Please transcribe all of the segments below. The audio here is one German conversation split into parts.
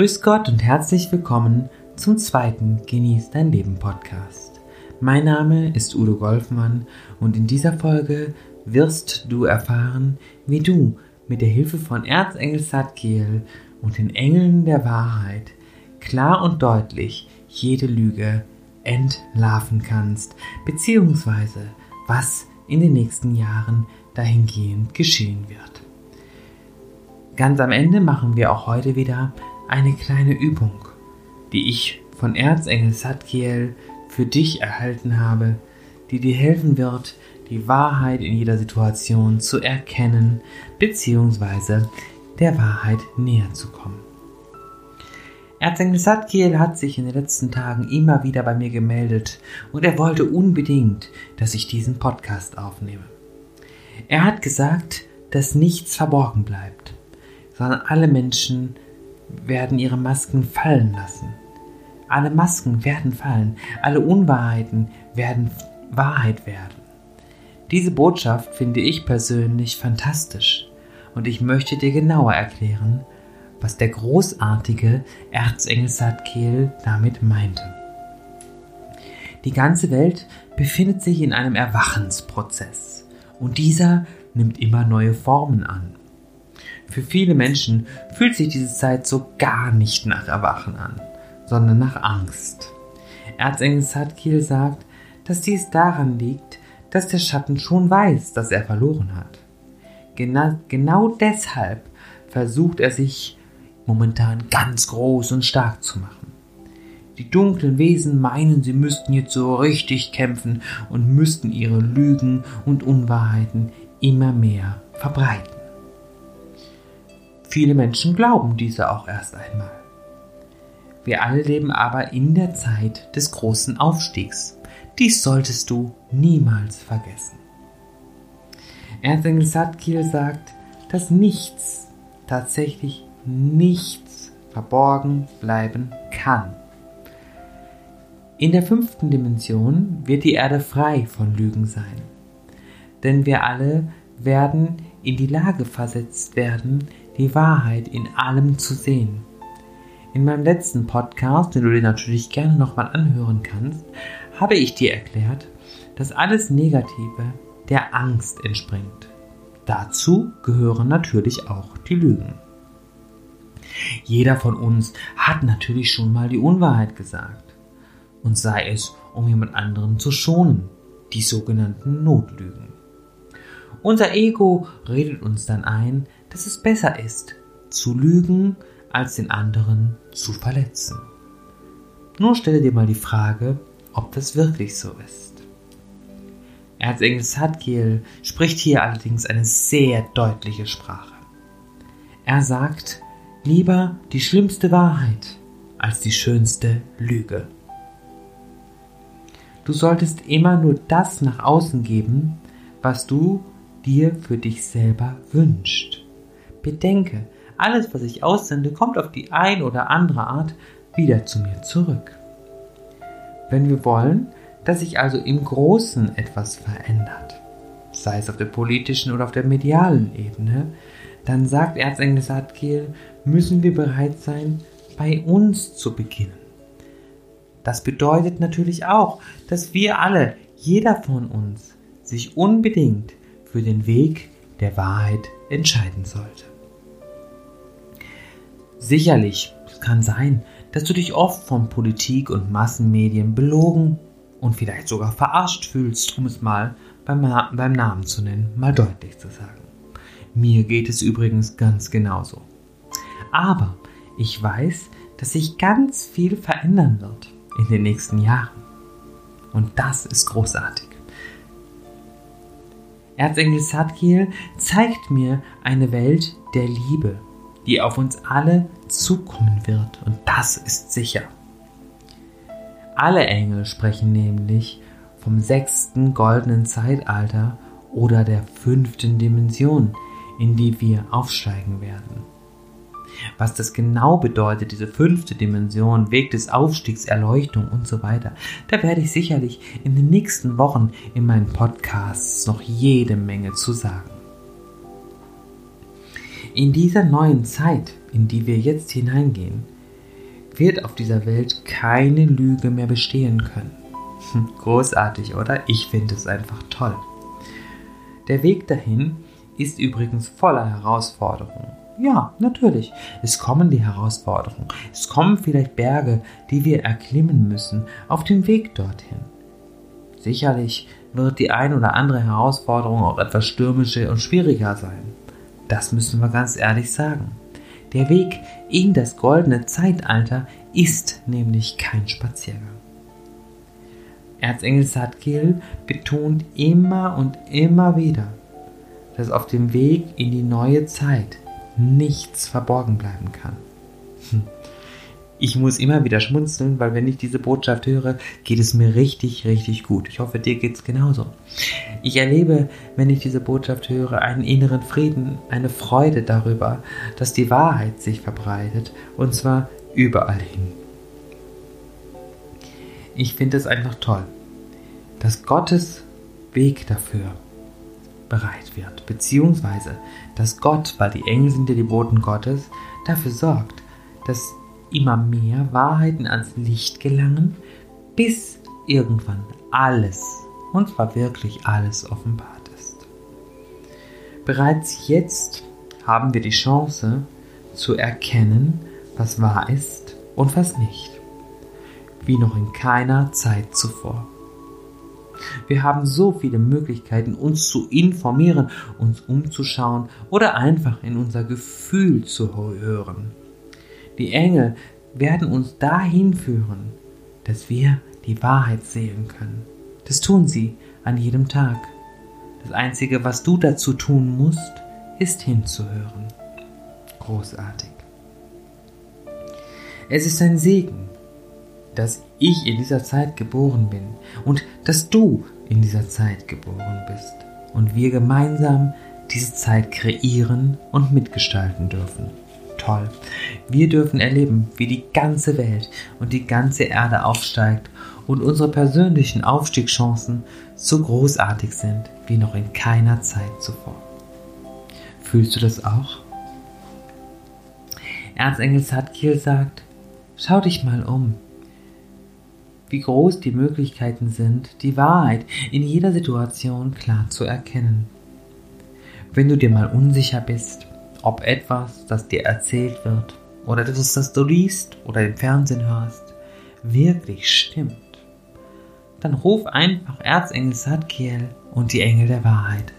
Grüß Gott und herzlich willkommen zum zweiten Genieß dein Leben Podcast. Mein Name ist Udo Golfmann und in dieser Folge wirst du erfahren, wie du mit der Hilfe von Erzengel Satkiel und den Engeln der Wahrheit klar und deutlich jede Lüge entlarven kannst, beziehungsweise was in den nächsten Jahren dahingehend geschehen wird. Ganz am Ende machen wir auch heute wieder eine kleine Übung, die ich von Erzengel Satkiel für dich erhalten habe, die dir helfen wird, die Wahrheit in jeder Situation zu erkennen bzw. der Wahrheit näher zu kommen. Erzengel Satkiel hat sich in den letzten Tagen immer wieder bei mir gemeldet und er wollte unbedingt, dass ich diesen Podcast aufnehme. Er hat gesagt, dass nichts verborgen bleibt, sondern alle Menschen werden ihre Masken fallen lassen. Alle Masken werden fallen, alle Unwahrheiten werden Wahrheit werden. Diese Botschaft finde ich persönlich fantastisch und ich möchte dir genauer erklären, was der großartige Erzengel Satkiel damit meinte. Die ganze Welt befindet sich in einem Erwachensprozess und dieser nimmt immer neue Formen an. Für viele Menschen fühlt sich diese Zeit so gar nicht nach Erwachen an, sondern nach Angst. Erzengel Sadkiel sagt, dass dies daran liegt, dass der Schatten schon weiß, dass er verloren hat. Genau, genau deshalb versucht er sich momentan ganz groß und stark zu machen. Die dunklen Wesen meinen, sie müssten jetzt so richtig kämpfen und müssten ihre Lügen und Unwahrheiten immer mehr verbreiten. Viele Menschen glauben diese auch erst einmal. Wir alle leben aber in der Zeit des großen Aufstiegs. Dies solltest du niemals vergessen. Erzengel Satkiel sagt, dass nichts, tatsächlich nichts verborgen bleiben kann. In der fünften Dimension wird die Erde frei von Lügen sein. Denn wir alle werden in die Lage versetzt werden, die Wahrheit in allem zu sehen. In meinem letzten Podcast, den du dir natürlich gerne nochmal anhören kannst, habe ich dir erklärt, dass alles Negative der Angst entspringt. Dazu gehören natürlich auch die Lügen. Jeder von uns hat natürlich schon mal die Unwahrheit gesagt. Und sei es, um jemand anderen zu schonen, die sogenannten Notlügen. Unser Ego redet uns dann ein, dass es besser ist, zu lügen, als den anderen zu verletzen. Nun stelle dir mal die Frage, ob das wirklich so ist. Erzengel Sadkiel spricht hier allerdings eine sehr deutliche Sprache. Er sagt, lieber die schlimmste Wahrheit als die schönste Lüge. Du solltest immer nur das nach außen geben, was du dir für dich selber wünscht. Bedenke, alles, was ich aussende, kommt auf die ein oder andere Art wieder zu mir zurück. Wenn wir wollen, dass sich also im Großen etwas verändert, sei es auf der politischen oder auf der medialen Ebene, dann sagt Erzengel Sadkiel, müssen wir bereit sein, bei uns zu beginnen. Das bedeutet natürlich auch, dass wir alle, jeder von uns, sich unbedingt für den Weg der Wahrheit entscheiden sollte. Sicherlich, es kann sein, dass du dich oft von Politik und Massenmedien belogen und vielleicht sogar verarscht fühlst, um es mal beim, beim Namen zu nennen, mal deutlich zu sagen. Mir geht es übrigens ganz genauso. Aber ich weiß, dass sich ganz viel verändern wird in den nächsten Jahren. Und das ist großartig. Erzengel Sadkiel zeigt mir eine Welt der Liebe, die auf uns alle zukommen wird. Und das ist sicher. Alle Engel sprechen nämlich vom sechsten goldenen Zeitalter oder der fünften Dimension, in die wir aufsteigen werden. Was das genau bedeutet, diese fünfte Dimension, Weg des Aufstiegs, Erleuchtung und so weiter, da werde ich sicherlich in den nächsten Wochen in meinen Podcasts noch jede Menge zu sagen. In dieser neuen Zeit, in die wir jetzt hineingehen, wird auf dieser Welt keine Lüge mehr bestehen können. Hm, großartig, oder? Ich finde es einfach toll. Der Weg dahin ist übrigens voller Herausforderungen. Ja, natürlich. Es kommen die Herausforderungen. Es kommen vielleicht Berge, die wir erklimmen müssen auf dem Weg dorthin. Sicherlich wird die ein oder andere Herausforderung auch etwas stürmischer und schwieriger sein. Das müssen wir ganz ehrlich sagen. Der Weg in das goldene Zeitalter ist nämlich kein Spaziergang. Erzengel Satgil betont immer und immer wieder, dass auf dem Weg in die neue Zeit nichts verborgen bleiben kann. Hm. Ich muss immer wieder schmunzeln, weil wenn ich diese Botschaft höre, geht es mir richtig, richtig gut. Ich hoffe, dir geht es genauso. Ich erlebe, wenn ich diese Botschaft höre, einen inneren Frieden, eine Freude darüber, dass die Wahrheit sich verbreitet und zwar überall hin. Ich finde es einfach toll, dass Gottes Weg dafür bereit wird, beziehungsweise dass Gott, weil die Engel sind ja die Boten Gottes, dafür sorgt, dass immer mehr Wahrheiten ans Licht gelangen, bis irgendwann alles, und zwar wirklich alles offenbart ist. Bereits jetzt haben wir die Chance zu erkennen, was wahr ist und was nicht, wie noch in keiner Zeit zuvor. Wir haben so viele Möglichkeiten, uns zu informieren, uns umzuschauen oder einfach in unser Gefühl zu hören. Die Engel werden uns dahin führen, dass wir die Wahrheit sehen können. Das tun sie an jedem Tag. Das Einzige, was du dazu tun musst, ist hinzuhören. Großartig. Es ist ein Segen, dass ich in dieser Zeit geboren bin und dass du in dieser Zeit geboren bist und wir gemeinsam diese Zeit kreieren und mitgestalten dürfen toll. Wir dürfen erleben, wie die ganze Welt und die ganze Erde aufsteigt und unsere persönlichen Aufstiegschancen so großartig sind wie noch in keiner Zeit zuvor. Fühlst du das auch? Erzengel Zadkiel sagt, schau dich mal um, wie groß die Möglichkeiten sind, die Wahrheit in jeder Situation klar zu erkennen. Wenn du dir mal unsicher bist, ob etwas, das dir erzählt wird oder das, das du liest oder im Fernsehen hörst, wirklich stimmt, dann ruf einfach Erzengel Sadkiel und die Engel der Wahrheit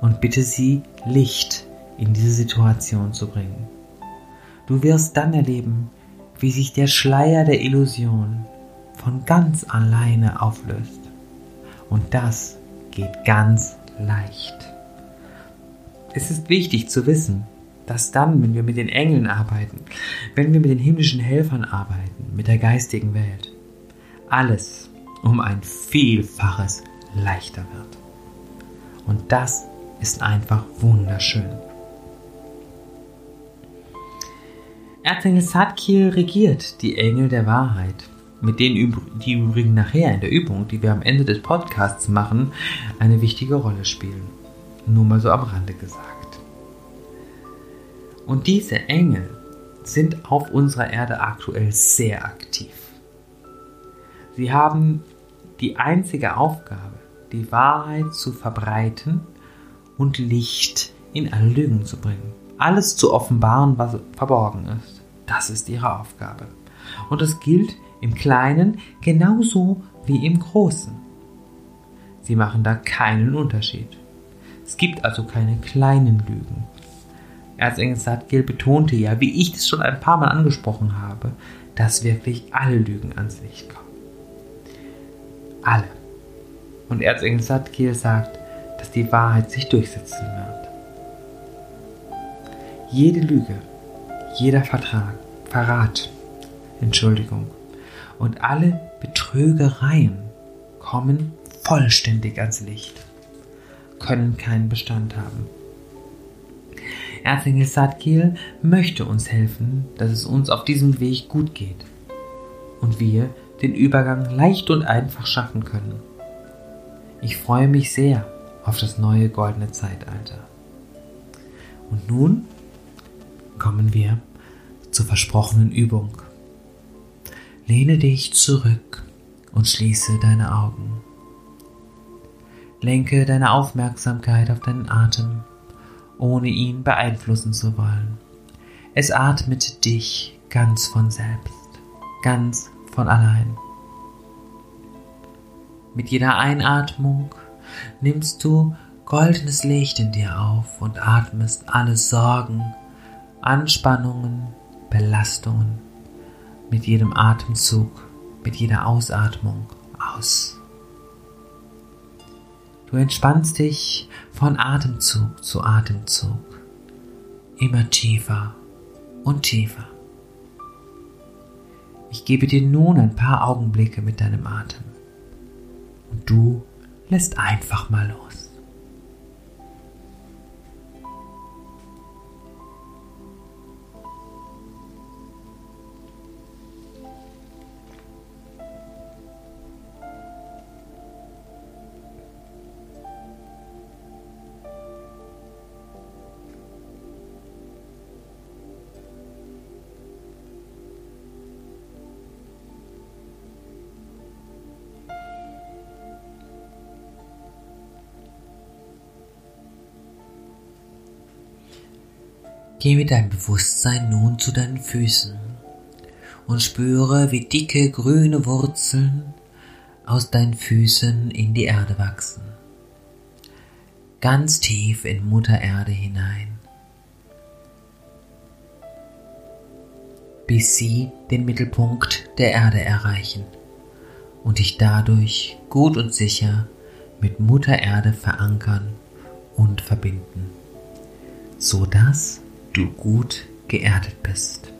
und bitte sie, Licht in diese Situation zu bringen. Du wirst dann erleben, wie sich der Schleier der Illusion von ganz alleine auflöst. Und das geht ganz leicht. Es ist wichtig zu wissen, dass dann, wenn wir mit den Engeln arbeiten, wenn wir mit den himmlischen Helfern arbeiten, mit der geistigen Welt, alles um ein Vielfaches leichter wird. Und das ist einfach wunderschön. Erzengel Sadkiel regiert die Engel der Wahrheit, mit denen die übrigens nachher in der Übung, die wir am Ende des Podcasts machen, eine wichtige Rolle spielen. Nur mal so am Rande gesagt. Und diese Engel sind auf unserer Erde aktuell sehr aktiv. Sie haben die einzige Aufgabe, die Wahrheit zu verbreiten und Licht in alle Lügen zu bringen. Alles zu offenbaren, was verborgen ist. Das ist ihre Aufgabe. Und das gilt im Kleinen genauso wie im Großen. Sie machen da keinen Unterschied. Es gibt also keine kleinen Lügen. Erzengel Sadgil betonte ja, wie ich das schon ein paar Mal angesprochen habe, dass wirklich alle Lügen ans Licht kommen. Alle. Und Erzengel Sadgil sagt, dass die Wahrheit sich durchsetzen wird. Jede Lüge, jeder Vertrag, Verrat, Entschuldigung und alle Betrügereien kommen vollständig ans Licht können keinen Bestand haben. Erzengel Sadkiel möchte uns helfen, dass es uns auf diesem Weg gut geht und wir den Übergang leicht und einfach schaffen können. Ich freue mich sehr auf das neue goldene Zeitalter. Und nun kommen wir zur versprochenen Übung. Lehne dich zurück und schließe deine Augen. Lenke deine Aufmerksamkeit auf deinen Atem, ohne ihn beeinflussen zu wollen. Es atmet dich ganz von selbst, ganz von allein. Mit jeder Einatmung nimmst du goldenes Licht in dir auf und atmest alle Sorgen, Anspannungen, Belastungen mit jedem Atemzug, mit jeder Ausatmung aus. Du entspannst dich von Atemzug zu Atemzug immer tiefer und tiefer. Ich gebe dir nun ein paar Augenblicke mit deinem Atem und du lässt einfach mal los. Geh mit deinem Bewusstsein nun zu deinen Füßen und spüre, wie dicke grüne Wurzeln aus deinen Füßen in die Erde wachsen. Ganz tief in Mutter Erde hinein. Bis sie den Mittelpunkt der Erde erreichen und dich dadurch gut und sicher mit Mutter Erde verankern und verbinden, so dass du gut geerdet bist.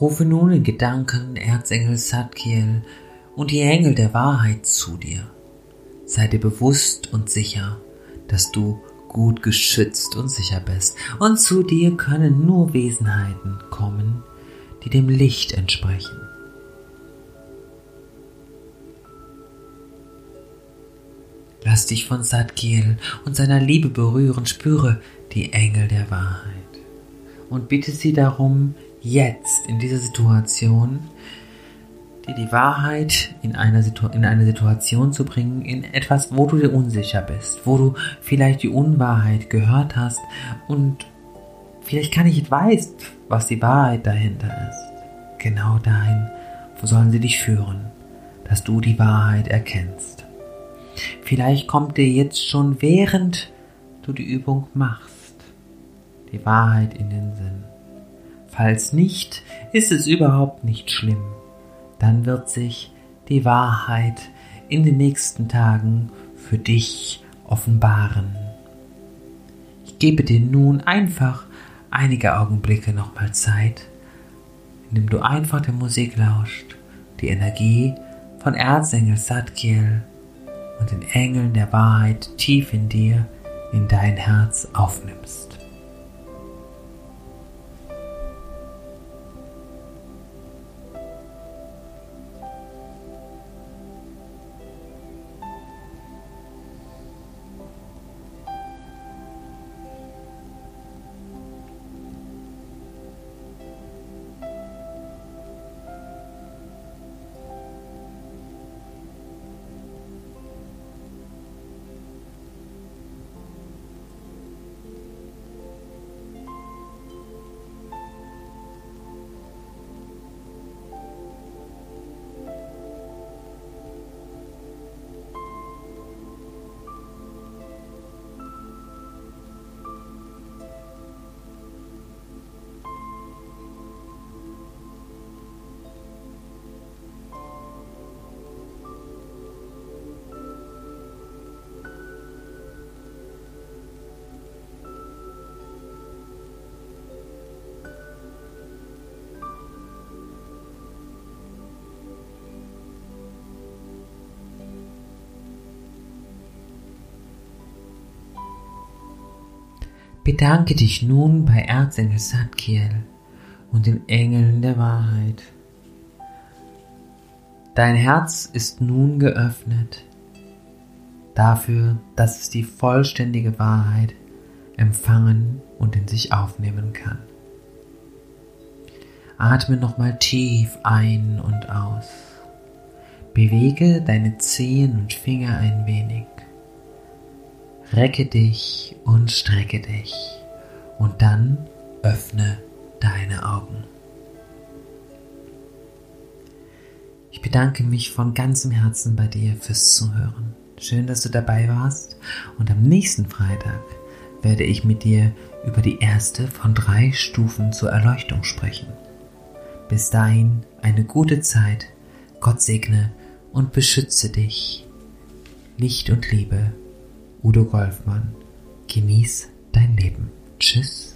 Rufe nun in Gedanken Erzengel Satkiel und die Engel der Wahrheit zu dir. Sei dir bewusst und sicher, dass du gut geschützt und sicher bist. Und zu dir können nur Wesenheiten kommen, die dem Licht entsprechen. Lass dich von Sadkiel und seiner Liebe berühren, spüre die Engel der Wahrheit und bitte sie darum, jetzt in dieser Situation dir die Wahrheit in, Situ in eine Situation zu bringen, in etwas, wo du dir unsicher bist, wo du vielleicht die Unwahrheit gehört hast und vielleicht gar nicht weißt, was die Wahrheit dahinter ist. Genau dahin wo sollen sie dich führen, dass du die Wahrheit erkennst. Vielleicht kommt dir jetzt schon während du die Übung machst, die Wahrheit in den Sinn. Falls nicht, ist es überhaupt nicht schlimm dann wird sich die Wahrheit in den nächsten Tagen für dich offenbaren. Ich gebe dir nun einfach einige Augenblicke nochmal Zeit, indem du einfach der Musik lauscht, die Energie von Erzengel Sadkiel und den Engeln der Wahrheit tief in dir, in dein Herz aufnimmst. Bedanke dich nun bei Erzengel Satkiel und den Engeln der Wahrheit. Dein Herz ist nun geöffnet dafür, dass es die vollständige Wahrheit empfangen und in sich aufnehmen kann. Atme nochmal tief ein und aus. Bewege deine Zehen und Finger ein wenig. Recke dich und strecke dich und dann öffne deine Augen. Ich bedanke mich von ganzem Herzen bei dir fürs Zuhören. Schön, dass du dabei warst und am nächsten Freitag werde ich mit dir über die erste von drei Stufen zur Erleuchtung sprechen. Bis dahin eine gute Zeit, Gott segne und beschütze dich. Licht und Liebe, Udo Golfmann. Genieß dein Leben. Tschüss.